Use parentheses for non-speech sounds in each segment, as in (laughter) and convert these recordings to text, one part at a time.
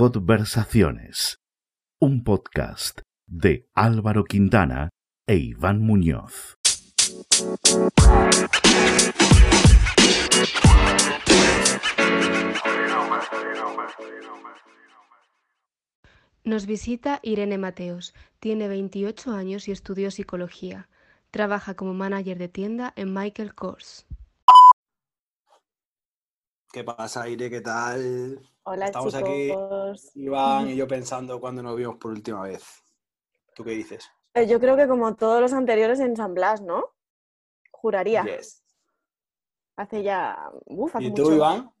Conversaciones, un podcast de Álvaro Quintana e Iván Muñoz. Nos visita Irene Mateos. Tiene 28 años y estudió psicología. Trabaja como manager de tienda en Michael Kors. ¿Qué pasa, Irene? ¿Qué tal? Hola, Estamos chicos. aquí, Iván y yo pensando cuando nos vimos por última vez. ¿Tú qué dices? Eh, Yo creo que como todos los anteriores en San Blas, ¿no? Juraría. Yes. Hace ya... Uf, hace ¿Y tú, mucho. Iván?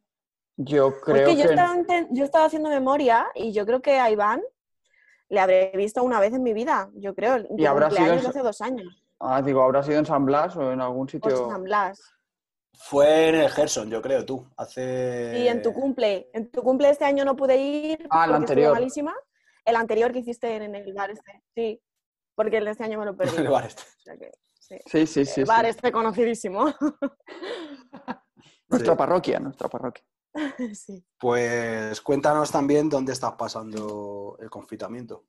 Yo Porque creo yo, que estaba, yo estaba haciendo memoria y yo creo que a Iván le habré visto una vez en mi vida, yo creo. Y habrá sido en- hace dos años. Ah, digo, habrá sido en San Blas o en algún O sitio. en San Blas. Fue en el Gerson, yo creo, tú. Hace... Y en tu cumple. En tu cumple este año no pude ir Ah, el porque estuve anterior. malísima. El anterior que hiciste en, el bar este. Sí. Porque el de este año me lo (laughs) perdí. El bar este. O sea que, sí. Sí, sí, sí. el sí. bar este conocidísimo. Nuestra Sí. parroquia, nuestra parroquia. (laughs) sí. Pues cuéntanos también dónde estás pasando el confinamiento.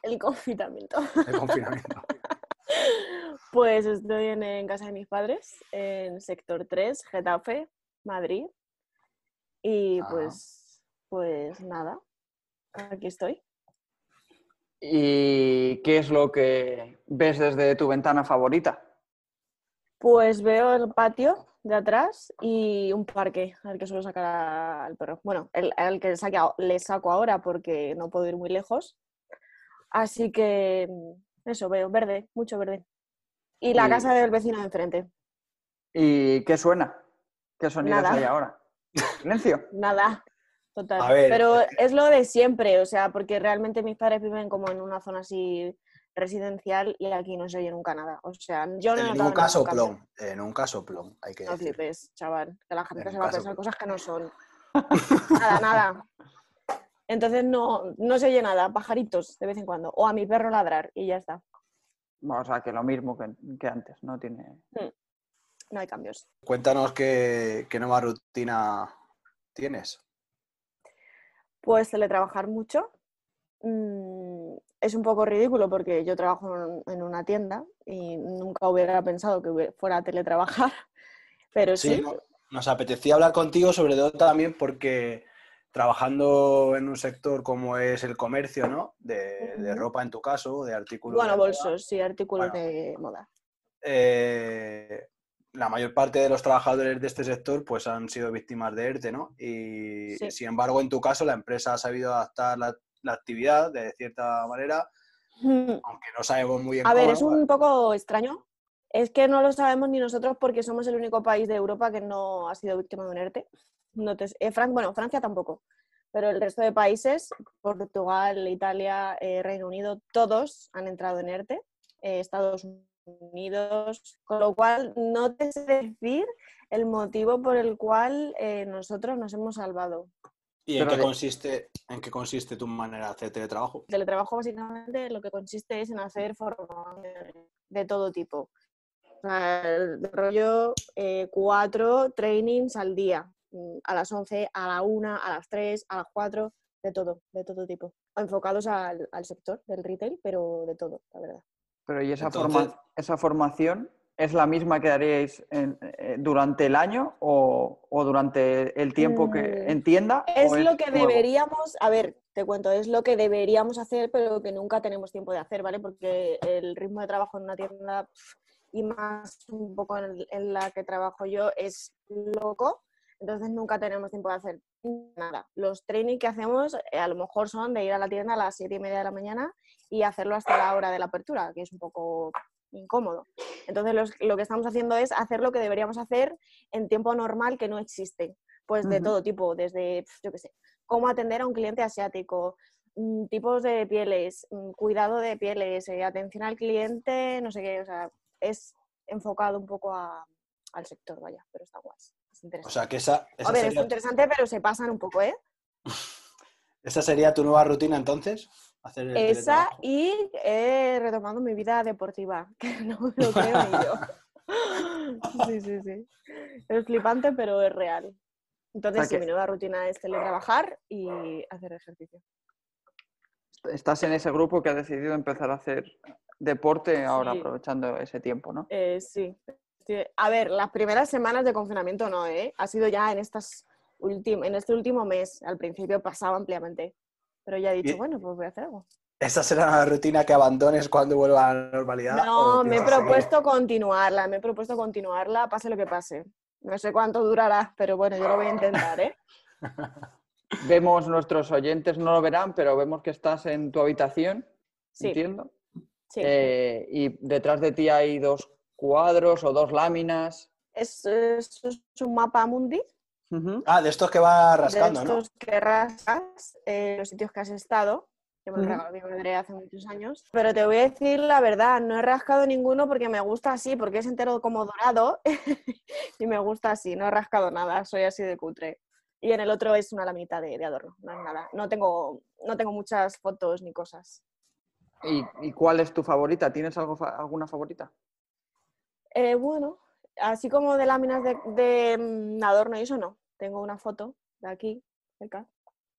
El confinamiento. El confinamiento. (laughs) (laughs) Pues estoy en, en casa de mis padres, en sector 3, Getafe, Madrid. Y Ah. pues, pues nada, aquí estoy. ¿Y qué es lo que ves desde tu ventana favorita? Pues veo el patio de atrás y un parque al que suelo sacar al perro. Bueno, el, al que le saco ahora porque no puedo ir muy lejos. Así que eso, veo verde, mucho verde. Y la Y- casa del vecino de enfrente. ¿Y qué suena? ¿Qué sonidos Nada. hay ahora? ¿Silencio? Nada, total. Pero es lo de siempre, o sea, porque realmente mis padres viven como en una zona así residencial y aquí no se oye nunca nada. O sea, yo no En caso ningún cambio. plom. En un caso plom, hay que No decir. flipes, chaval, que la gente En se va a caso pensar plom. cosas que no son. Nada, nada. (laughs) Entonces no, no se oye nada, pajaritos de vez en cuando. O a mi perro ladrar y ya está. O sea, que lo mismo que, que antes, no tiene... No hay cambios. Cuéntanos qué, qué nueva rutina tienes. Pues teletrabajar mucho. Mm, es un poco ridículo porque yo trabajo en, una tienda y nunca hubiera pensado que fuera a teletrabajar, (laughs) pero sí. Sí, no- nos apetecía hablar contigo, sobre todo también porque trabajando en un sector como es el comercio, ¿no? De, de ropa en tu caso, de artículos. Bueno, de moda, bolsos, sí, artículos Bueno. de moda. eh, la mayor parte de los trabajadores de este sector pues han sido víctimas de ERTE, ¿no? Y Sí. sin embargo, en tu caso, la empresa ha sabido adaptar la, la actividad de cierta manera, aunque no sabemos muy bien A ver, es ¿no? un poco extraño. Es que no lo sabemos ni nosotros porque somos el único país de Europa que no ha sido víctima de un ERTE. No te- eh, Fran- bueno, Francia tampoco, pero el resto de países, Portugal, Italia, eh, Reino Unido, todos han entrado en ERTE. eh, Estados Unidos, con lo cual no te sé decir el motivo por el cual eh, nosotros nos hemos salvado. ¿Y en qué, consiste, en qué consiste tu manera de hacer teletrabajo? teletrabajo básicamente lo que consiste es en hacer formaciones de todo tipo. O sea, el rollo eh, cuatro trainings al día, a las 11, a la 1, a las 3, a las 4, de todo, de todo tipo. Enfocados al, al sector del retail, pero de todo, la verdad. Pero ¿y esa, Entonces- forma- esa formación es la misma que haríais en- eh, durante el año o, o durante el tiempo que Mm, en tienda? Es lo que nuevo? deberíamos, a ver, te cuento, es lo que deberíamos hacer, pero que nunca tenemos tiempo de hacer, ¿vale? Porque el ritmo de trabajo en una tienda y más un poco en, en la que trabajo yo es loco, entonces nunca tenemos tiempo de hacer nada. Los trainings que hacemos eh, a lo mejor son de ir a la tienda a las siete y media de la mañana y hacerlo hasta la hora de la apertura, que es un poco incómodo. Entonces los- lo que estamos haciendo es hacer lo que deberíamos hacer en tiempo normal que no existe. Pues de todo tipo, desde, yo qué sé, cómo atender a un cliente asiático, mm, tipos de pieles, mm, cuidado de pieles, eh, atención al cliente, no sé qué, o sea, es enfocado un poco a- al sector, vaya, pero está guay. Es O sea, que esa, esa a ver, es interesante, pero se pasan un poco, ¿eh? (laughs) esa sería tu nueva rutina entonces. Hacer el Esa y he retomado mi vida deportiva, (laughs) que no lo creo ni yo. (laughs) Sí, sí, sí. Es flipante, pero es real. Entonces, O sí, sea que- mi nueva rutina es teletrabajar y hacer ejercicio. Estás en ese grupo que ha decidido empezar a hacer deporte ahora, Sí. aprovechando ese tiempo, ¿no? Eh, sí. Sí. A ver, las primeras semanas de confinamiento no, ¿eh? Ha sido ya en, estas en este último mes. Al principio pasaba ampliamente. Pero ya he dicho, Y- bueno, pues voy a hacer algo. ¿Esa será la rutina que abandones cuando vuelva a la normalidad? No, me he propuesto continuarla, me he propuesto continuarla, pase lo que pase. No sé cuánto durará, pero bueno, yo lo voy a intentar, ¿eh? (laughs) Vemos, nuestros oyentes no lo verán, pero vemos que estás en tu habitación, Sí, entiendo. sí. Eh, y detrás de ti hay dos cuadros o dos láminas. Es, es- es un mapa mundi. Ah, de estos que va de rascando, ¿no? estos que rascas eh, los sitios que has estado, que me lo mi madre hace muchos años. Pero te voy a decir la verdad, no he rascado ninguno porque me gusta así, porque es entero como dorado (laughs) y me gusta así, no he rascado nada, soy así de cutre. Y en el otro es una lamita de, de adorno, no es nada. No tengo, no tengo muchas fotos ni cosas. ¿Y, y cuál es tu favorita? ¿Tienes algo fa- alguna favorita? Eh, bueno, así como de láminas de, de, mm, adorno y eso no. Tengo una foto de aquí, cerca,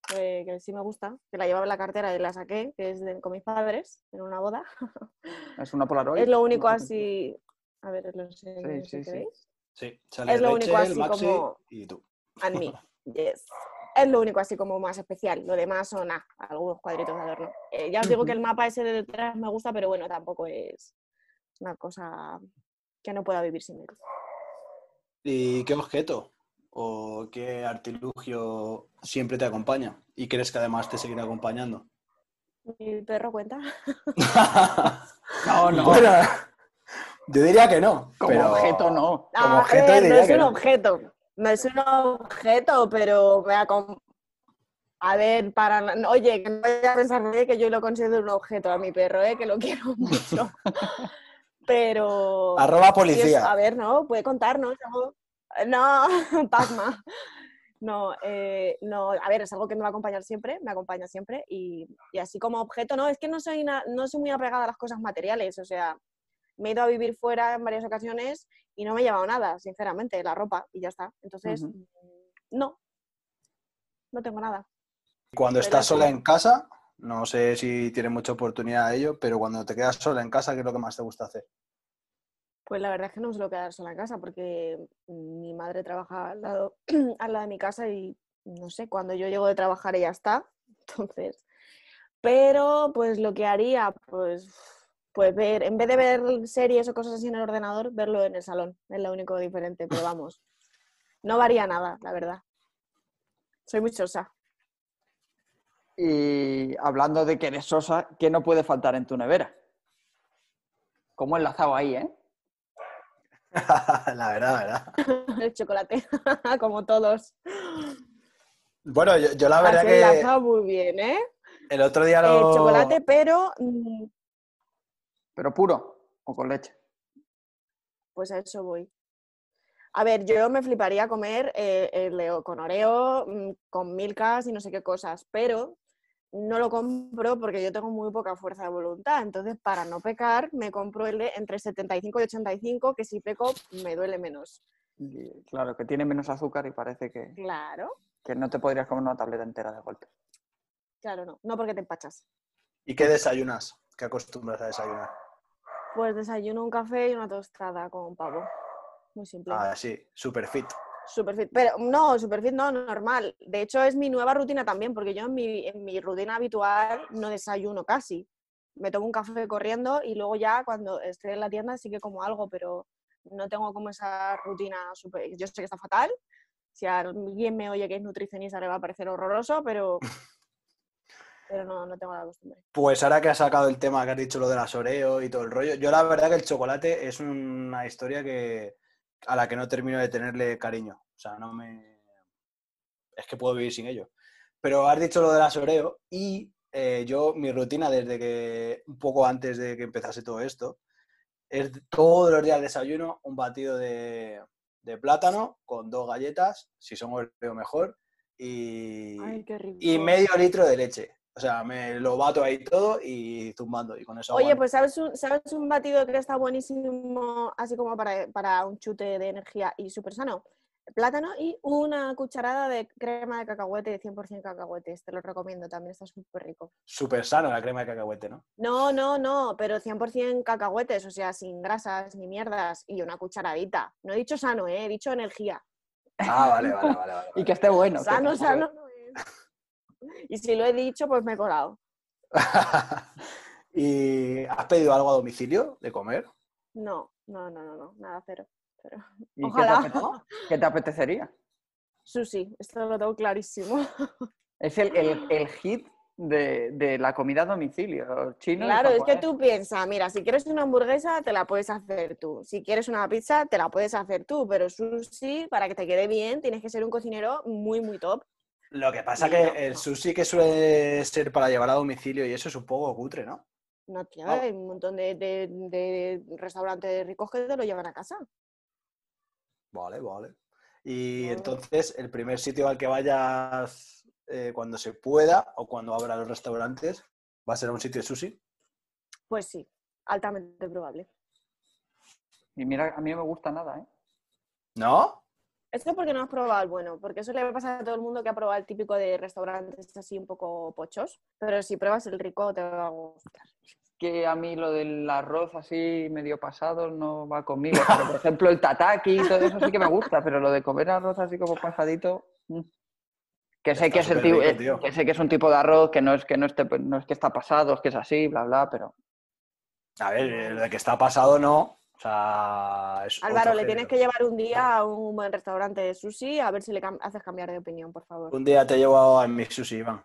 que, que sí me gusta, que la llevaba en la cartera y la saqué, que es de- con mis padres en una boda. (laughs) ¿Es una Polaroid? es lo único así. A ver, lo sé, Sí, si sí, sí. queréis. Sí, sale Es lo único Rachel, así Maxi como- y tú. And me. (laughs) Yes. Es lo único así como más especial. Lo demás son ah, algunos cuadritos de adorno. Eh, ya os digo que el mapa ese de detrás me gusta, pero bueno, tampoco es una cosa que no pueda vivir sin él. ¿Y qué objeto o qué artilugio siempre te acompaña? ¿Y crees que además te seguirá acompañando? ¿Mi perro cuenta? (laughs) No, no. Bueno, yo diría que no. Como pero- objeto no. Como Ah, objeto no es que un no. objeto. No es un objeto, pero me acom- A ver, para... Oye, que no vaya a pensar que yo lo considero un objeto a mi perro, ¿eh? que lo quiero mucho. (laughs) Pero... Arroba policía. a ver, ¿no? Puede contar, ¿no? No, (laughs) Pacma. No, eh, no, a ver, es algo que me va a acompañar siempre, me acompaña siempre y, y así como objeto, no, es que no soy, na- no soy muy apegada a las cosas materiales, o sea, me he ido a vivir fuera en varias ocasiones y no me he llevado nada, sinceramente, la ropa y ya está. Entonces, no, no tengo nada. Cuando Soy estás la sola en casa, no sé si tienes mucha oportunidad de ello, pero cuando te quedas sola en casa, ¿qué es lo que más te gusta hacer? Pues la verdad es que no me suelo quedar sola en casa porque mi madre trabaja al lado, (clears throat) al lado de mi casa y no sé, cuando yo llego de trabajar ella está. (laughs) Entonces, pero pues lo que haría, pues, pues ver, en vez de ver series o cosas así en el ordenador, verlo en el salón. Es lo único diferente, pero vamos, no varía nada, la verdad. Soy muy sosa. Y hablando de que eres sosa, ¿qué no puede faltar en tu nevera? ¿Cómo enlazado ahí, eh? (laughs) la verdad, la verdad. (laughs) El chocolate, (laughs) como todos. Bueno, yo, yo la verdad Has que enlazado muy bien, ¿eh? el otro día El lo... chocolate, pero mm, ¿Pero puro o con leche? Pues a eso voy. A ver, yo me fliparía comer eh, el Leo con Oreo, mm, con Milkas y no sé qué cosas, pero no lo compro porque yo tengo muy poca fuerza de voluntad. Entonces, para no pecar, me compro el de entre 75 y 85, que si peco me duele menos. Y, claro, que tiene menos azúcar y parece que, Claro, que no te podrías comer una tableta entera de golpe. claro, no. No porque te empachas. ¿Y qué desayunas? ¿Qué acostumbras a desayunar? Pues desayuno un café y una tostada con pavo. Muy simple. Ah, sí, super fit. Superfit, pero no, Superfit no, normal. De hecho, es mi nueva rutina también, porque yo en mi, en mi rutina habitual no desayuno casi. Me tomo un café corriendo y luego ya cuando estoy en la tienda sí que como algo, pero no tengo como esa rutina super... Yo sé que está fatal. Si alguien me oye que es nutricionista le va a parecer horroroso, pero, (laughs) pero no, no tengo la costumbre. Pues ahora que has sacado el tema que has dicho lo de las Oreo y todo el rollo, yo la verdad que el chocolate es una historia que a la que no termino de tenerle cariño. O sea, no me... Es que puedo vivir sin ello. Pero has dicho lo de las Oreo y eh, yo, mi rutina desde que, un poco antes de que empezase todo esto, es todos los días desayuno un batido de, de plátano con dos galletas, si son Oreo mejor, y, Ay, y medio litro de leche. O sea, me lo bato ahí todo y zumbando. Y con eso Oye, aguanto. pues ¿sabes un, ¿sabes un batido que está buenísimo, así como para, para un chute de energía y súper sano? plátano y una cucharada de crema de cacahuete de 100% cacahuetes. Te lo recomiendo, también está súper rico. Súper sano la crema de cacahuete, ¿no? No, no, no, pero 100% cacahuetes, o sea, sin grasas ni mierdas y una cucharadita. No he dicho sano, ¿eh? he dicho energía. Ah, vale, vale, vale. vale, (laughs) Y que esté bueno. Sano, esté sano no es. (laughs) Y si lo he dicho, pues me he colado. (laughs) ¿Y has pedido algo a domicilio de comer? No, no, no, no, no, nada, cero. cero. ¿Y qué te Ojalá. ¿Qué te apetecería? Sushi, esto lo tengo clarísimo. (laughs) Es el, el- el hit de, de la comida a domicilio chino. Claro, es que tú piensas, mira, si quieres una hamburguesa, te la puedes hacer tú. Si quieres una pizza, te la puedes hacer tú. Pero sushi, para que te quede bien, tienes que ser un cocinero muy, muy top. Lo que pasa que no. el sushi que suele ser para llevar a domicilio y eso es un poco cutre, ¿no? No, tío, hay un montón de, de- de restaurantes ricos que te lo llevan a casa. Vale, vale. Y Vale. entonces, el primer sitio al que vayas eh, cuando se pueda o cuando abra los restaurantes, ¿va a ser un sitio de sushi? Pues sí, altamente probable. Y mira, a mí no me gusta nada, ¿eh? ¿No? Esto es porque no has probado el bueno, porque eso le pasa a todo el mundo que ha probado el típico de restaurantes así un poco pochos, pero si pruebas el rico te va a gustar. Que a mí lo del arroz así medio pasado no va conmigo. Pero, por ejemplo, el tataki y todo eso sí que me gusta, pero lo de comer arroz así como pasadito... mm. Que sé que, es el superrico, tipo- tío. que sé que es un tipo de arroz, que no es que no esté, no es que está pasado, es que es así, bla, bla, pero A ver, el de que está pasado no. O sea, es Álvaro, le tienes que llevar un día a un buen restaurante de sushi a ver si le cam- haces cambiar de opinión, por favor. Un día te llevo a mi sushi, Iván.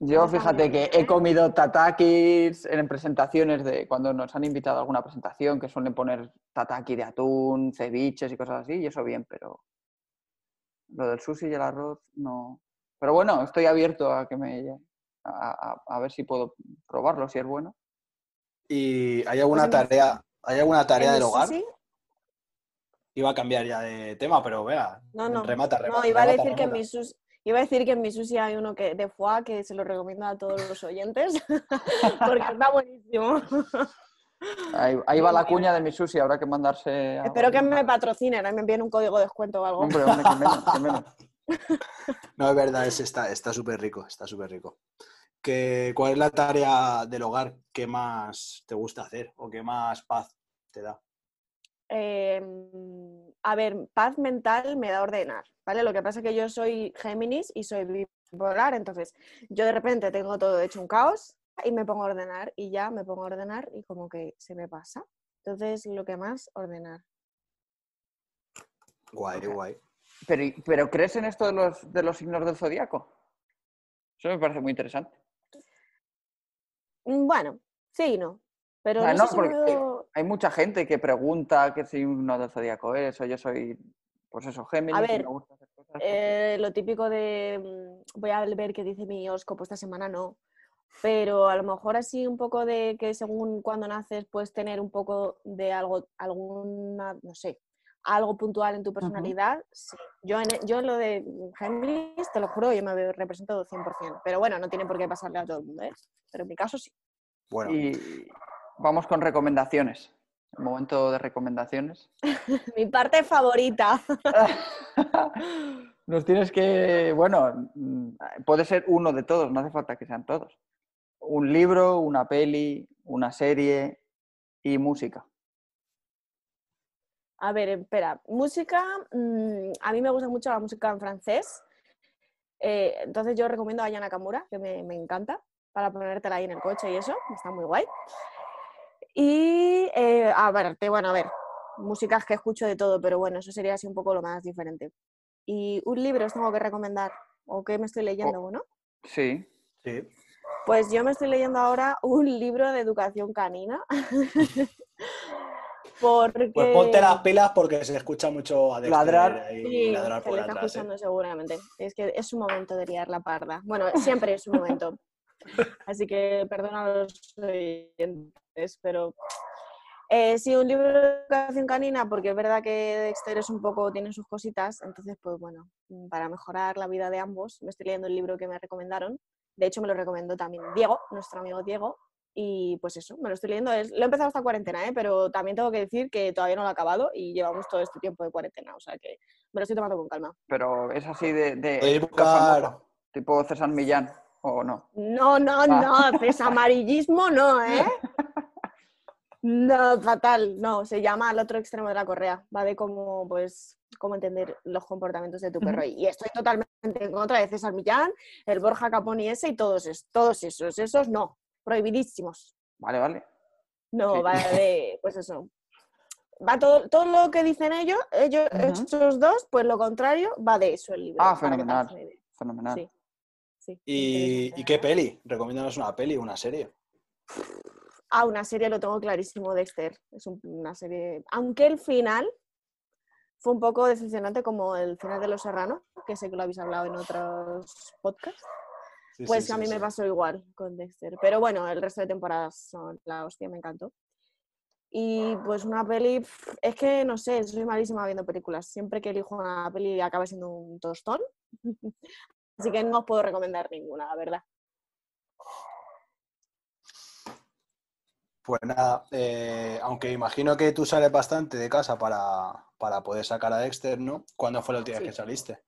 Yo fíjate que he comido tatakis en presentaciones de cuando nos han invitado a alguna presentación que suelen poner tataki de atún, ceviches y cosas así, y eso bien, pero lo del sushi y el arroz no. Pero bueno, estoy abierto a que me a, a- a ver si puedo probarlo, si es bueno. ¿Y hay alguna Pues tarea, hay alguna tarea ¿En del el hogar? sushi? Iba a cambiar ya de tema, pero vea, No, no. remata, remata. No, iba a remata, decir que en mi sushi, iba a decir que en mi sushi hay uno que de foie que se lo recomiendo a todos los oyentes (laughs) porque está buenísimo. Ahí, ahí va la cuña de mi sushi, habrá que mandarse. a- Espero que me patrocinen, ¿eh? me envíen un código de descuento o algo. Hombre, hombre, que menos, que menos. (laughs) No, es verdad, es, está está súper rico, está súper rico. ¿Qué- ¿Cuál es la tarea del hogar que más te gusta hacer o que más paz te da? Eh, a ver, paz mental me da ordenar, ¿vale? Lo que pasa es que yo soy Géminis y soy bipolar, entonces yo de repente tengo todo hecho un caos y me pongo a ordenar y ya me pongo a ordenar y como que se me pasa. Entonces, lo que más, ordenar. Guay, Ok. guay. Pero, pero ¿crees en esto de los, de los signos del zodiaco? Eso me parece muy interesante. Mm, Bueno, sí y no. Pero sea, no, no, sé si me porque- veo- Hay mucha gente que pregunta qué signo del zodiaco es, o yo soy, pues eso, Géminis, y ver, me gusta hacer cosas. Eh, lo típico de mm, voy a ver qué dice mi horóscopo esta semana, no. Pero a lo mejor así un poco de que según cuando naces puedes tener un poco de algo, alguna, no sé, algo puntual en tu personalidad. sí. Yo, en, yo en lo de Géminis, te lo juro, yo me veo representado 100%. Pero bueno, no tiene por qué pasarle a todo el mundo, ¿eh? Pero en mi caso sí. Bueno, Y vamos con recomendaciones. El momento de recomendaciones. (laughs) mi parte favorita. (laughs) Nos tienes que, bueno, mm, puede ser uno de todos, no hace falta que sean todos. Un libro, una peli, una serie y música. A ver, espera, música, mm, a mí me gusta mucho la música en francés, eh, entonces yo recomiendo a Aya Nakamura, que me, me encanta, para ponértela ahí en el coche y eso, está muy guay. Y, eh, a ver, te- bueno, a ver, músicas que escucho de todo, pero bueno, eso sería así un poco lo más diferente. Y un libro os tengo que recomendar, o que me estoy leyendo, bueno. Sí. sí. Pues yo me estoy leyendo ahora un libro de educación canina. (laughs) Porque... Pues ponte las pilas porque se escucha mucho a Ladrar. Sí, ladrar se por le está atrás. ¿eh? escuchando seguramente. Es que es un momento de liar la parda. Bueno, siempre es un momento. Así que perdona a los oyentes, pero eh, sí, un libro de educación canina, porque es verdad que Dexter es un poco, tiene sus cositas, entonces pues bueno, para mejorar la vida de ambos, me estoy leyendo el libro que me recomendaron. De hecho, me lo recomendó también Diego, nuestro amigo Diego, Y pues eso, me lo estoy leyendo. Es, lo he empezado esta cuarentena, ¿eh? pero también tengo que decir que todavía no lo he acabado y llevamos todo este tiempo de cuarentena, o sea que me lo estoy tomando con calma. Pero es así de, de buscar- tipo César Millán, o no. No, no, Ah. no, desamarillismo no, ¿eh? No, fatal, no, se llama al otro extremo de la correa, va de cómo, pues, cómo entender los comportamientos de tu perro. Y estoy totalmente en contra de César Millán, el Borja Caponi ese y todos, es- todos esos, esos no, prohibidísimos. Vale, vale. No, Sí. va de, pues eso. Va todo, todo lo que dicen ellos, ellos, Ujú. estos dos, pues lo contrario, va de eso el libro. Ah, fenomenal. Fenomenal. Sí, sí, ¿Y, interesante, ¿y qué peli? Recomiéndanos una peli, una serie. Ah, una serie lo tengo clarísimo, Dexter. Es un- una serie. Aunque el final fue un poco decepcionante, como el final de Los Serrano, que sé que lo habéis hablado en otros podcasts. Sí, Pues sí, a sí, mí me pasó igual con Dexter. Pero bueno, el resto de temporadas son la hostia, me encantó. Y pues una peli, es que no sé, soy malísima viendo películas. Siempre que elijo una peli acaba siendo un tostón. (laughs) Así que no os puedo recomendar ninguna, la verdad. Pues nada, eh, aunque imagino que tú sales bastante de casa para, para poder sacar a Dexter, ¿no? ¿Cuándo fue la última vez que saliste?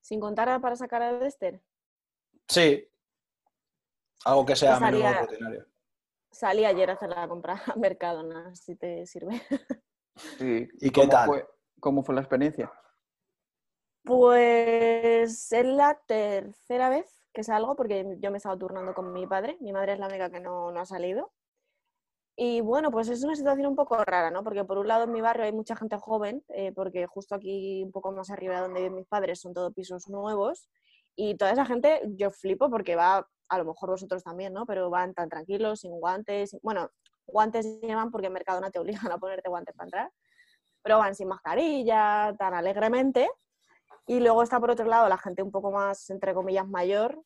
Sin contar para sacar a Dexter. Sí. Algo que sea Pues menos rutinario. Salí ayer a hacer la compra a (laughs) Mercadona, si te sirve. Sí. ¿Y qué cómo tal? Fue, ¿Cómo fue la experiencia? Pues es la tercera vez que salgo, porque yo me he estado turnando con mi padre. Mi madre es la única que no, no ha salido. Y bueno, pues es una situación un poco rara, ¿no? Porque por un lado en mi barrio hay mucha gente joven, eh, porque justo aquí un poco más arriba donde viven mis padres son todos pisos nuevos. Y toda esa gente yo flipo porque va, a lo mejor vosotros también, ¿no? Pero van tan tranquilos, sin guantes. Bueno, guantes llevan porque en Mercadona te (laughs) obligan a ponerte guantes para entrar. Pero van sin mascarilla, tan alegremente. Y luego está por otro lado la gente un poco más, entre comillas, mayor,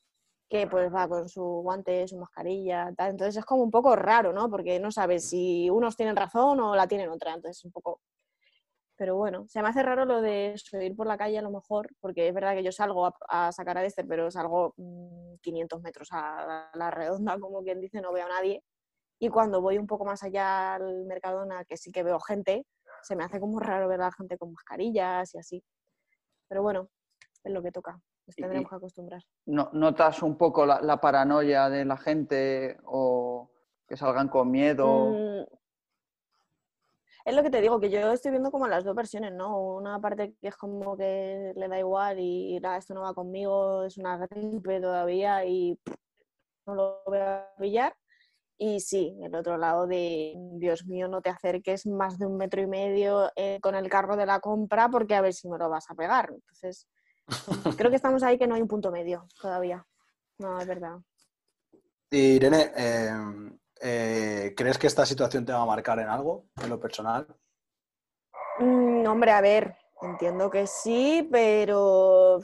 que pues va con su guante, su mascarilla. Entonces es como un poco raro, ¿no? Porque no sabes si unos tienen razón o la tienen otra. Entonces es un poco... Pero bueno, se me hace raro lo de ir por la calle a lo mejor, porque es verdad que yo salgo a, sacar a Dexter, pero salgo mm, 500 metros a la, a la redonda, como quien dice, no veo a nadie. Y cuando voy un poco más allá al Mercadona, que sí que veo gente, se me hace como raro ver a la gente con mascarillas y así. Pero bueno, es lo que toca. Nos tendremos que acostumbrar. No- ¿Notas un poco la, la paranoia de la gente o que salgan con miedo? Mm, Es lo que te digo, que yo estoy viendo como las dos versiones, ¿no? Una parte que es como que le da igual y nada, esto no va conmigo, es una gripe todavía y pff, no lo voy a pillar. Y sí, el otro lado de, Dios mío, no te acerques más de un metro y medio eh, con el carro de la compra porque a ver si me lo vas a pegar. Entonces, (laughs) creo que estamos ahí que no hay un punto medio todavía. No, es verdad. Irene, eh, eh, ¿crees que esta situación te va a marcar en algo, en lo personal? Mm, hombre, a ver, entiendo que sí, pero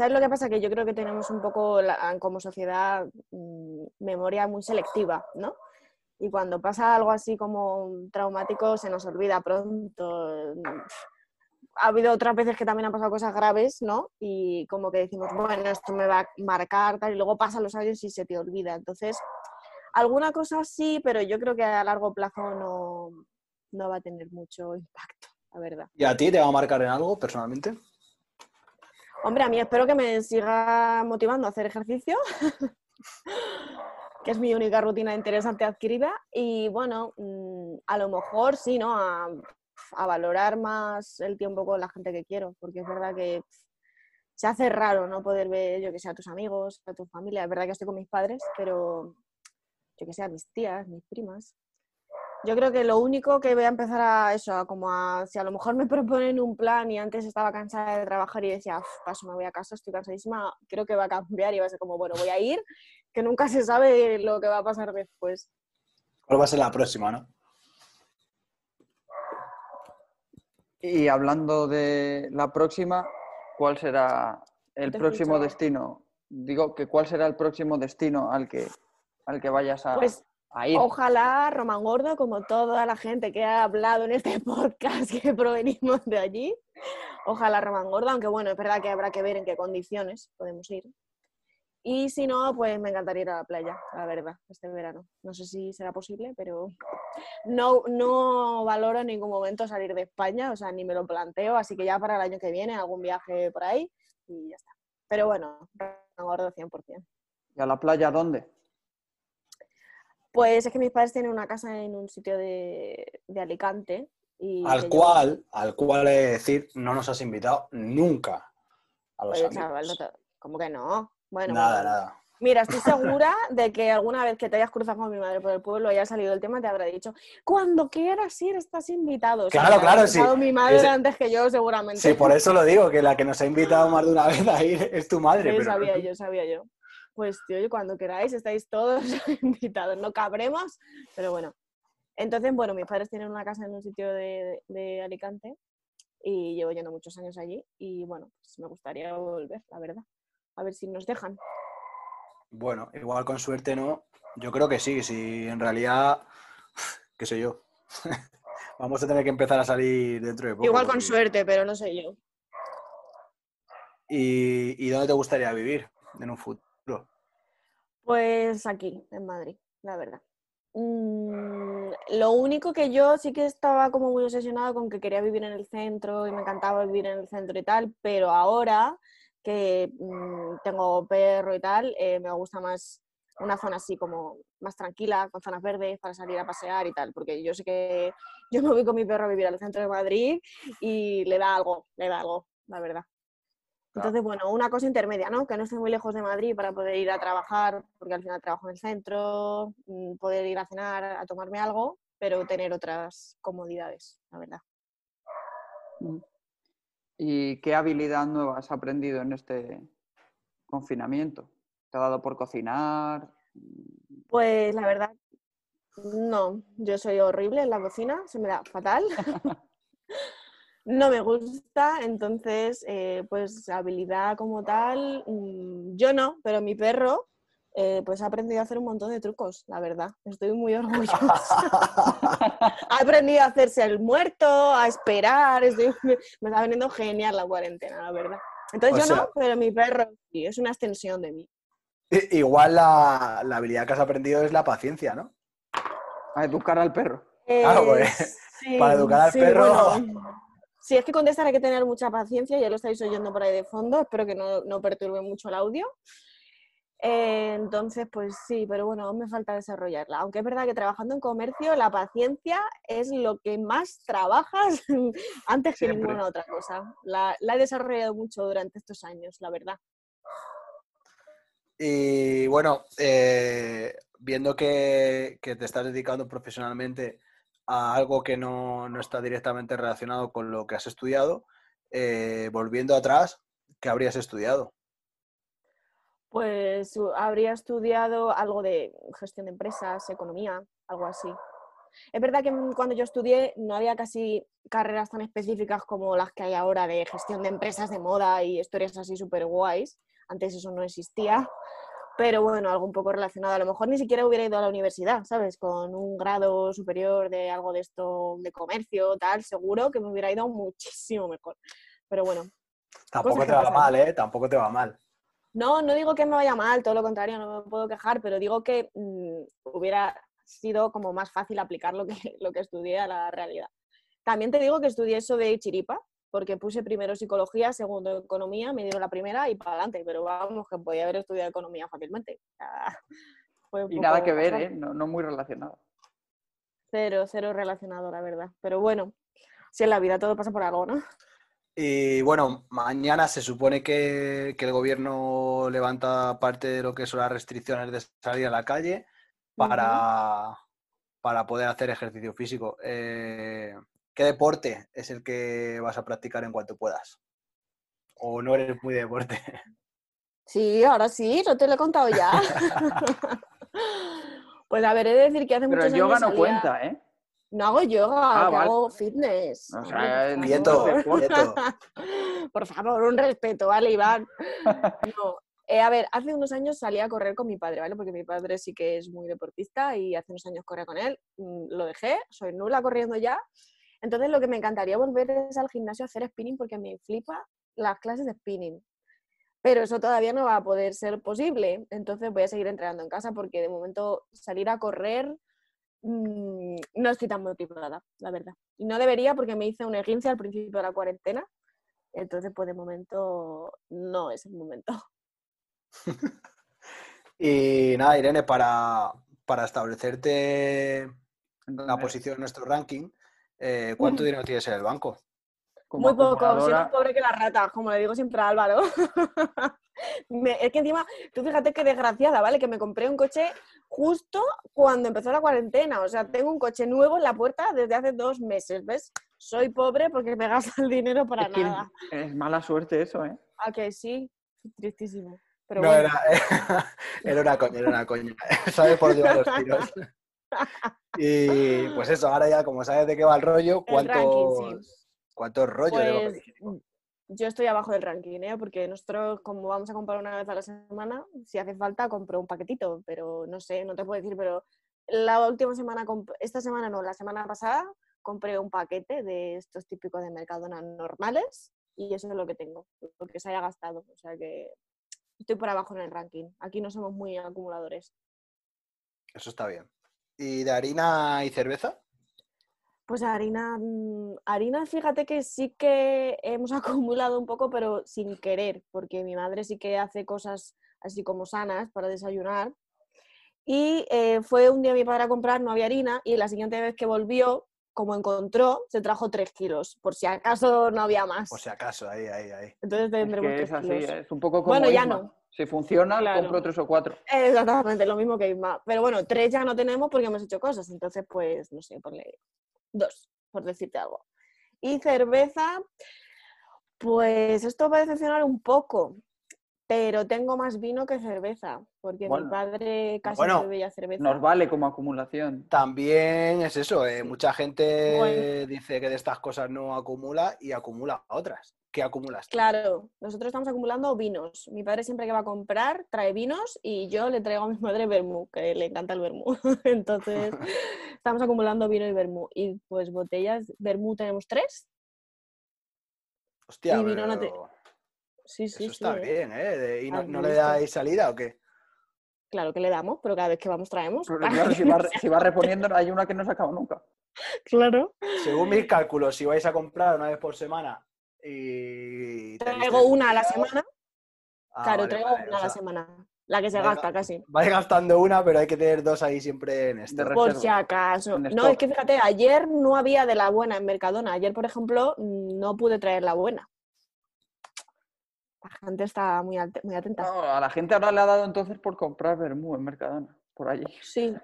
¿sabes lo que pasa? Que yo creo que tenemos un poco la- como sociedad mm, memoria muy selectiva, ¿no? Y cuando pasa algo así como traumático se nos olvida pronto. Mm, Ha habido otras veces que también han pasado cosas graves, ¿no? Y como que decimos, bueno, esto me va a marcar, tal, y luego pasan los años y se te olvida. Entonces, alguna cosa sí, pero yo creo que a largo plazo no, no va a tener mucho impacto, la verdad. ¿Y a ti te va a marcar en algo personalmente? Hombre, a mí espero que me siga motivando a hacer ejercicio, (laughs) que es mi única rutina interesante adquirida. Y bueno, mm, a lo mejor sí, ¿no? A, valorar más el tiempo con la gente que quiero, porque es verdad que se hace raro no poder ver, yo que sé, a tus amigos, a tu familia. Es verdad que estoy con mis padres, pero yo que sé, a mis tías, mis primas. Yo creo que lo único que voy a empezar a eso, a como a, si a lo mejor me (laughs) proponen un plan y antes estaba cansada de trabajar y decía, "Uf, paso, me voy a casa, estoy cansadísima, creo que va a cambiar y va a ser como, bueno, voy a ir, que nunca se sabe lo que va a pasar después. ¿Cuál va a ser la próxima, no? Y hablando de la próxima, ¿cuál será el próximo escucho. destino? Digo que cuál será el próximo destino al que, al que vayas a, Pues ojalá Román Gordo, como toda la gente que ha hablado en este (laughs) podcast que provenimos de allí, ojalá Román Gordo, aunque bueno, es verdad que habrá que ver en qué condiciones podemos ir. Y si no, pues me encantaría ir a la playa, la verdad, este verano. No sé si será posible, pero no, no valoro en ningún momento salir de España, o sea, ni me lo planteo, así que ya para el año que viene algún viaje por ahí y ya está. Pero bueno, gordo 100%. ¿Y a la playa dónde? Pues es que mis padres tienen una casa en un sitio de, de Alicante. Y Al yo- cual, al cual he de decir, no nos has invitado nunca a los Oye, chaval, no te- ¿cómo que no? Bueno, nada, bueno. nada. Mira, estoy (laughs) segura de que alguna vez que te hayas cruzado con mi madre por el pueblo y haya salido el tema, te habrá dicho, cuando quieras ir, estás invitado. O sea, Claro, claro, sí. mi madre antes que yo, seguramente. Sí, por eso lo digo, que la que nos ha invitado más de una (laughs) vez a ir es tu madre. Sí, pero sabía yo, sabía yo. Pues, tío, cuando queráis, estáis todos (laughs) invitados. No cabremos, pero bueno. Entonces, bueno, mis padres tienen una casa en un sitio de, de Alicante y llevo yendo muchos años allí y, bueno, pues me gustaría volver, la verdad. A ver si nos dejan. Bueno, igual con suerte no. Yo creo que sí, si en realidad, (sighs) qué sé yo. (laughs) Vamos a tener que empezar a salir dentro de poco. Igual con porque- suerte, pero no sé yo. ¿Y, y dónde te gustaría vivir en un futuro? Pues aquí, en Madrid, la verdad. Mm, lo único que yo sí que estaba como muy obsesionada con que quería vivir en el centro y me encantaba vivir en el centro y tal, pero ahora que mm, tengo perro y tal, eh, me gusta más una zona así como más tranquila, con zonas verdes para salir a pasear y tal, porque yo sé que (laughs) yo me voy con mi perro a vivir al centro de Madrid y le da algo, le da algo, la verdad. Entonces, bueno, una cosa intermedia, ¿no? Que no esté muy lejos de Madrid para poder ir a trabajar, porque al final trabajo en el centro, mm, poder ir a cenar, a tomarme algo, pero tener otras comodidades, la verdad. Mm. ¿Y qué habilidad nueva has aprendido en este confinamiento? ¿Te ha dado por cocinar? Pues la verdad, no, yo soy horrible en la cocina, se me da fatal. (laughs) No me gusta, entonces, eh, pues habilidad como tal, mm, yo no, pero mi perro, eh, pues ha aprendido a hacer un montón de trucos, la verdad. Estoy muy (laughs) orgullosa. ha aprendido a hacerse el muerto, a esperar, estoy- (laughs) me está veniendo genial la cuarentena, la verdad. Entonces O yo sea- no, pero mi perro sí, es una extensión de mí. Igual la, la habilidad que has aprendido es la paciencia, ¿no? A educar al perro. Claro, Eh, pues, sí, para educar al sí, perro- bueno. Sí, es que contestar hay que tener mucha paciencia, ya lo estáis oyendo por ahí de fondo, espero que no, no perturbe mucho el audio. Eh, entonces, pues sí, pero bueno, aún me falta desarrollarla. Aunque es verdad que trabajando en comercio, la paciencia es lo que más trabajas (laughs) antes que Siempre. ninguna otra cosa. La, la he desarrollado mucho durante estos años, la verdad. Y bueno, eh, viendo que, que te estás dedicando profesionalmente a algo que no, no está directamente relacionado con lo que has estudiado, eh, volviendo atrás, ¿qué habrías estudiado? Pues u- habría estudiado algo de gestión de empresas, economía, algo así. Es verdad que mm, cuando yo estudié no había casi carreras tan específicas como las que hay ahora de gestión de empresas de moda y historias así súper guays. Antes eso no existía. Pero bueno, algo un poco relacionado. A lo mejor ni siquiera hubiera ido a la universidad, ¿sabes? Con un grado superior de algo de esto, de comercio, tal, seguro que me hubiera ido muchísimo mejor. Pero bueno, Tampoco te va pasan. mal, ¿eh? Tampoco te va mal. no, no digo que me vaya mal, todo lo contrario, no me puedo quejar, pero digo que mm, hubiera sido como más fácil aplicar lo que, (laughs) lo que estudié a la realidad. También te digo que estudié eso de chiripa, porque puse primero psicología, segundo economía, me dieron la primera y para adelante, pero vamos, que podía haber estudiado economía fácilmente. O sea, (laughs) fue un Y nada que ver. ¿eh? No, no muy relacionado. Cero, cero relacionado, la verdad. Pero bueno, si en la vida todo pasa por algo, ¿no? Y bueno, mañana se supone que, que el gobierno levanta parte de lo que son las restricciones de salir a la calle para, para poder hacer ejercicio físico. Eh, ¿Qué deporte es el que vas a practicar en cuanto puedas? ¿O no eres muy de deporte? (laughs) Sí, ahora sí, no te lo he contado ya. (laughs) pues a ver, he de decir que hace Pero muchos el yoga años no salía- cuenta, ¿eh? No hago yoga, Ah, que vale. hago fitness. O sea, Quieto, favor. (laughs) quieto. Por favor, un respeto, ¿vale, Iván? No. eh, a ver, hace unos años salí a correr con mi padre, ¿vale? Porque mi padre sí que es muy deportista y hace unos años corría con él. Mm, Lo dejé, soy nula corriendo ya. Entonces lo que me encantaría volver es al gimnasio a hacer spinning porque me flipa las clases de spinning. Pero eso todavía no va a poder ser posible. Entonces voy a seguir entrenando en casa porque de momento salir a correr mm, no estoy tan motivada, la verdad. Y no debería porque me hice un esguince al principio de la cuarentena. Entonces, pues de momento no es el momento. (laughs) (laughs) Y nada, Irene, para, para establecerte ¿En la posición en nuestro ranking, eh, ¿cuánto dinero tienes en el banco? Como Muy poco, soy más pobre que la rata, como le digo siempre a Álvaro. (laughs) Me- es que encima, tú fíjate qué desgraciada, ¿vale? Que me compré un coche justo cuando empezó la cuarentena. O sea, tengo un coche nuevo en la puerta desde hace dos meses, ¿ves? Soy pobre porque me (laughs) gasto el dinero para es que nada. es mala suerte eso, ¿eh? ¿A que sí? Tristísimo. Pero no, bueno. era, (laughs) era una coña, era una coña. ¿Sabes por dónde van los tiros? Y pues eso, ahora ya como sabes de qué va el rollo, El ranking, ¿cuántos, sí. cuántos rollos Pues yo estoy abajo del ranking, ¿eh? Porque nosotros, como vamos a comprar una vez a la semana, si hace falta, compro un paquetito, pero no sé, no te puedo decir, pero la última semana, esta semana no, la semana pasada, compré un paquete de estos típicos de Mercadona normales y eso es lo que tengo, lo que se haya gastado. O sea que estoy por abajo en el ranking. Aquí no somos muy acumuladores. Eso está bien. ¿Y de harina y cerveza? Pues harina, mm, harina, fíjate que sí que hemos (laughs) acumulado un poco, pero sin querer, porque mi madre sí que hace cosas así como sanas para desayunar. Y eh, fue un día mi padre a comprar, no había harina, y la siguiente vez que volvió, como encontró, se trajo tres kilos, por si acaso no había más. Por si acaso, ahí, ahí, ahí. Entonces Es tendremos que es así, kilos. es un poco como Bueno, ya Isma. no. Si funciona, Claro. compro tres o cuatro. Exactamente, lo mismo que Isma. Pero bueno, tres ya no tenemos porque hemos hecho cosas. Entonces, pues, no sé, ponle dos, por decirte algo. Y cerveza, pues esto va a decepcionar un poco, pero tengo más vino que cerveza, porque Bueno. mi padre casi Bueno, no bebía cerveza. Nos vale como acumulación. También es eso, eh, mucha gente Bueno. dice que de estas cosas no acumula y acumula otras. ¿Qué acumulas? tú? Claro, nosotros estamos acumulando vinos. Mi padre siempre que va a comprar trae vinos y yo le traigo a mi madre vermú, que le encanta el vermú. (laughs) Entonces, (laughs) estamos acumulando vino y vermú. Y pues botellas, vermú tenemos tres. Hostia, y vino no te- Sí, sí, eso sí. está ¿eh? bien, ¿eh? De- ¿Y no, ¿Has no le dais salida o qué? Claro que le damos, pero cada vez que vamos traemos. Pero claro, si va, re- si va (laughs) reponiendo, hay una que no se acaba nunca. Claro. Según mis cálculos, si vais a comprar una vez por semana tenéis Traigo una a la semana. Ah, claro, vale, traigo vale, una o a la semana. La que se gasta casi. Vais gastando una, pero hay que tener dos ahí siempre en esto. De Por reserva. si acaso. No, es que fíjate, ayer no había de la buena en Mercadona. Ayer, por ejemplo, no pude traer la buena. La gente está muy, muy atenta. No, a la gente ahora le ha dado entonces por comprar vermú en Mercadona, por allí. Sí,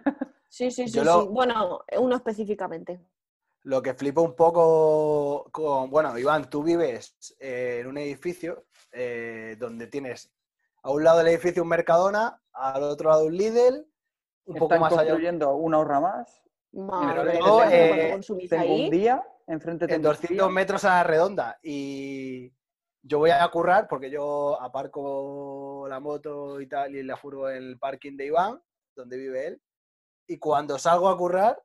sí, sí, (laughs) sí. Yo lo- sí. Bueno, uno específicamente. Lo que flipa un poco con. Bueno, Iván, tú vives eh, en un edificio eh, donde tienes a un lado del edificio un Mercadona, al otro lado un Lidl, un poco más allá. construyendo una horra más. Madre luego, mía, ¿cuánto eh, Tengo ahí? un día, enfrente En tengo un 200 día. metros a la redonda. Y yo voy a currar porque yo aparco la moto y tal y la furgo en el parking de Iván, donde vive él. Y cuando salgo a currar,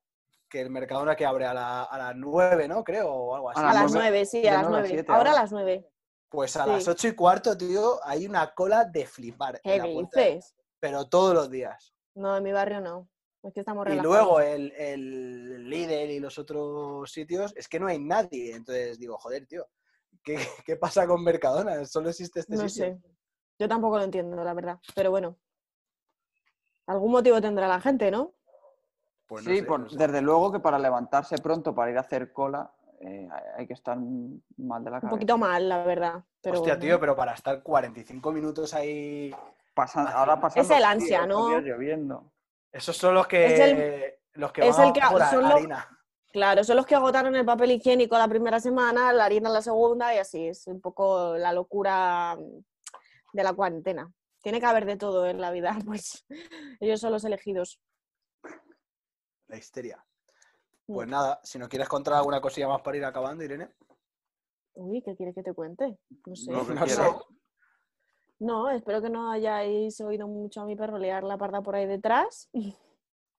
que el Mercadona que abre a, la- a las 9, ¿no? Creo, o algo así. A las nueve- nueve, sí, de a las nueve a nueve. siete Ahora a las nueve. Pues a Sí. las 8 y cuarto, tío, hay una cola de flipar. en ¿Qué la puerta, dices? Pero todos los días. No, en mi barrio no. Es que estamos Y relajados. luego el, el Lidl y los otros sitios, es que no hay nadie. Entonces digo, joder, tío, ¿qué, (laughs) qué pasa con Mercadona? Solo existe este No sitio. sé. Yo tampoco lo entiendo, la verdad. Pero bueno. Algún motivo tendrá la gente, ¿no? Pues no sí, sé, por- no sé. desde luego que para levantarse pronto para ir a hacer cola eh, hay- que estar mal de la Un cabeza. poquito mal, la verdad. Pero Hostia, bueno. tío, pero para estar 45 minutos ahí. Pasan- ahora pasando el frío, ansia, ¿no? lloviendo. Esos son los que. Es el- los que es van el que- a son los- harina. Claro, son los que agotaron el papel higiénico la primera semana, la harina la segunda y así. Es un poco la locura de la cuarentena. Tiene que haber de todo en la vida, (laughs) pues ellos son los elegidos. La histeria. Pues nada, si no quieres contar alguna cosilla más para ir acabando, Irene. Uy, ¿qué quieres que te cuente? No sé. No sé. quieras. No, espero que no hayáis oído mucho a mi perro liar la parda por ahí detrás.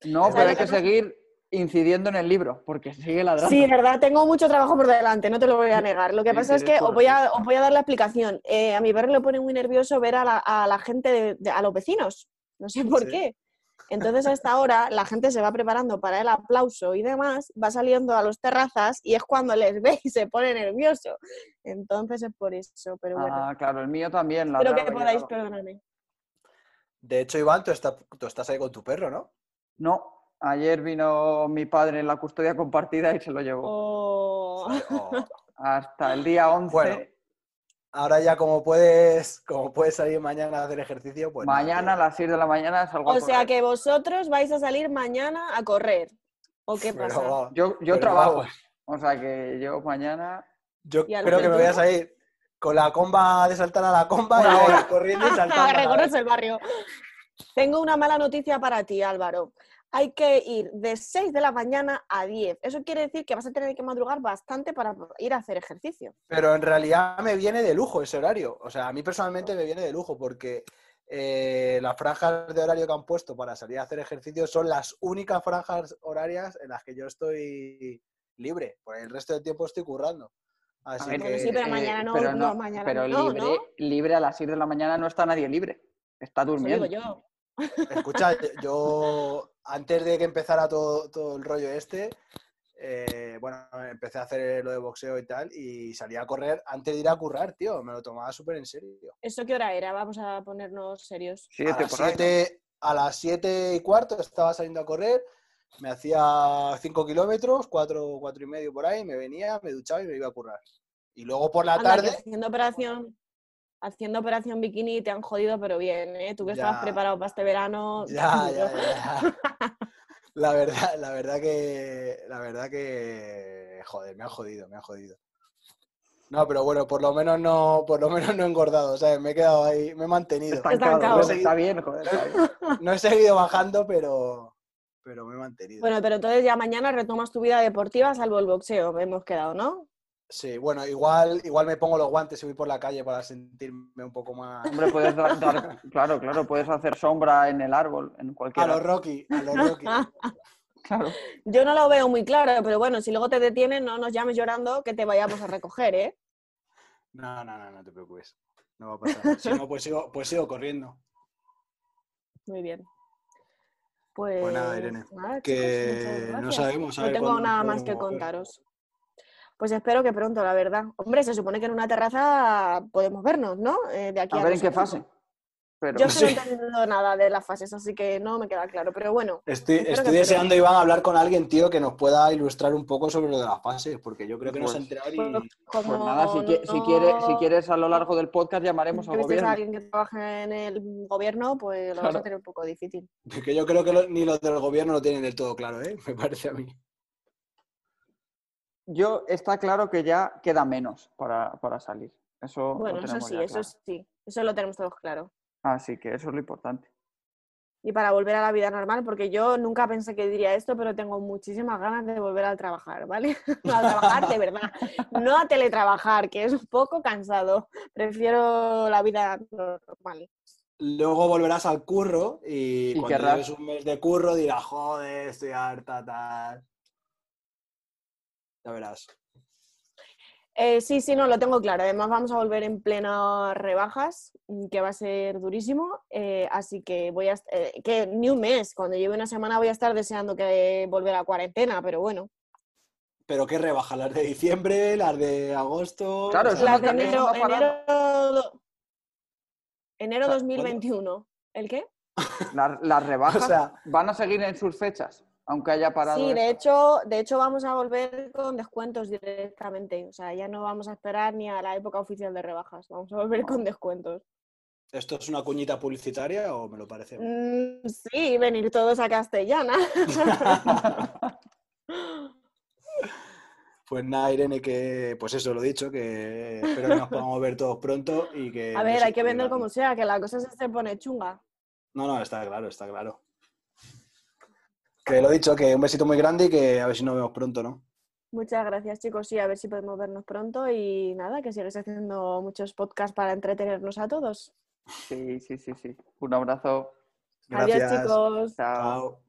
No, pero hay que seguir incidiendo en el libro, porque sigue ladrando. Sí, verdad, tengo mucho trabajo por delante, no te lo voy a negar. Lo que Sí, pasa es que os voy, a, os voy a dar la explicación. Eh, a mi perro le pone muy nervioso ver a la, a la gente, de- de- a los vecinos. No sé por Sí. qué. Entonces, a esta hora, la gente se va preparando para el aplauso y demás, va saliendo a los terrazas y es cuando les ve y se pone nervioso. Entonces, es por eso, pero bueno. Ah, claro, el mío también. Espero ladraba que podáis perdonarme. De hecho, Iván, tú, estás- tú estás ahí con tu perro, ¿no? No, ayer vino mi padre en la custodia compartida y se lo llevó. Oh. Oh. (laughs) Hasta el día 11. Bueno, Ahora ya como puedes, como puedes salir mañana a hacer ejercicio, pues mañana a las 6 de la mañana salgo a O sea que vosotros vais a salir mañana a correr. ¿O qué pasa? Yo, yo pero trabajo. vamos, O sea que yo mañana. Yo ¿Y al creo que me voy a salir con la comba de saltar a la comba Una y hora. (laughs) corriendo y saltando. a la vez. Recorres el barrio. Tengo una mala noticia para ti, Álvaro. Hay que ir de 6 de la mañana a 10. Eso quiere decir que vas a tener que madrugar bastante para ir a hacer ejercicio. Pero en realidad me viene de lujo ese horario. O sea, a mí personalmente me viene de lujo porque eh, las franjas de horario que han puesto para salir a hacer ejercicio son las únicas franjas horarias en las que yo estoy libre. Por el resto del tiempo estoy currando. Así ver, que sí, pero mañana no, pero no, mañana pero no, libre, ¿no? libre a las 6 de la mañana no está nadie libre. Está Eso durmiendo. digo yo. Escucha, yo antes de que empezara todo, todo el rollo este, eh, bueno, empecé a hacer lo de boxeo y tal, y salía a correr antes de ir a currar, tío. Me lo tomaba súper en serio. ¿Eso qué hora era? Vamos a ponernos serios. Sí, A las, siete, a las siete y cuarto estaba saliendo a correr, me hacía 5 kilómetros, cuatro, cuatro y medio por ahí, me venía, me duchaba y me iba a currar. Y luego por la Anda, tarde, haciendo operación, haciendo operación bikini te han jodido, pero bien, ¿eh? Tú que estabas preparado para este verano. Ya, (laughs) ya, ya. La verdad, la verdad que. La verdad que. Joder, me ha jodido, me ha jodido. No, pero bueno, por lo menos no, por lo menos no he engordado, ¿sabes? Me he quedado ahí, me he mantenido. Estancado, Estancado. ¿no? Está bien, joder. está bien. No he seguido bajando, pero. Pero me he mantenido. Bueno, pero entonces ya mañana retomas tu vida deportiva, salvo el boxeo, hemos quedado, ¿no? Sí, bueno, igual, igual me pongo los guantes y voy por la calle para sentirme un poco más. Hombre, puedes dar, dar- claro, claro, puedes hacer sombra en el árbol, en cualquier A los. Rocky, a los Rocky. (laughs) Claro. Yo no lo veo muy claro, pero bueno, si luego te detienen, no nos llames llorando que te vayamos a recoger, ¿eh? No, no, no, no te preocupes. No va a pasar. Si no, pues sigo, pues sigo corriendo. Muy bien. Pues, Pues nada, Irene, nada, Que no sabemos. a No ver tengo cuándo nada más que contaros. Pues espero que pronto, la verdad. Hombre, se supone que en una terraza podemos vernos, ¿no? Eh, de aquí A a ver en qué fase. Pero Yo (laughs) no he entendido nada de las fases, así que no me queda claro. Pero bueno, Estoy, estoy deseando, Iván, hablar con alguien, tío, que nos pueda ilustrar un poco sobre lo de las fases, porque yo creo que no se ha Pues- enterado y... pues Pues nada, si, qui- si no quiere, si quieres a lo largo del podcast llamaremos al gobierno. a alguien que trabaje en el gobierno, pues lo vas a Claro. tener un poco difícil. Que yo creo que lo- ni los del gobierno lo tienen del todo claro, ¿eh? (laughs) Me parece a mí. Yo está claro que ya queda menos para, para salir. Eso Bueno, lo eso tenemos sí, eso claro. sí, eso lo tenemos todos claro. Así que eso es lo importante. Y para volver a la vida normal, porque yo nunca pensé que diría esto, pero tengo muchísimas ganas de volver a trabajar, ¿vale? (laughs) a trabajar de verdad, no a teletrabajar, que es un poco cansado. Prefiero la vida normal. Luego volverás al curro y, Y cuando lleves un mes de curro dirás, joder, estoy harta, tal... Ya verás. Eh, sí, sí, no, lo tengo claro. Además, vamos a volver en plenas rebajas, mm, que va a ser durísimo. eh, así que voy a. eh, que ni un mes, cuando lleve una semana voy a estar deseando que volver a cuarentena, pero bueno. ¿Pero qué rebaja? ¿Las de diciembre? ¿Las de agosto? Claro, O eso sea, Las no de enero, enero, do- enero O sea, 2021. ¿El qué? Las, las (laughs) rebajas sea- van a seguir en sus fechas, aunque haya parado. Sí, de esto. hecho, de hecho vamos a volver con descuentos directamente. O sea, ya no vamos a esperar ni a la época oficial de rebajas. Vamos a volver con descuentos. ¿Esto es una cuñita publicitaria o me lo parece? Mm, sí, venir todos a Castellana. (laughs) Pues nada, Irene, que pues eso lo he dicho, que espero que nos podamos ver todos pronto y que... A ver, hay que vender como sea, que la cosa se se pone chunga. No, no, está claro, está claro. Que lo he dicho, que un besito muy grande y que a ver si nos vemos pronto, ¿no? Muchas gracias, chicos. Sí, a ver si podemos vernos pronto y nada, que sigues haciendo muchos podcasts para entretenernos a todos. Sí, sí, sí, sí. Un abrazo. Adiós, Gracias. chicos. Chao.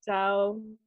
Chao. Chao.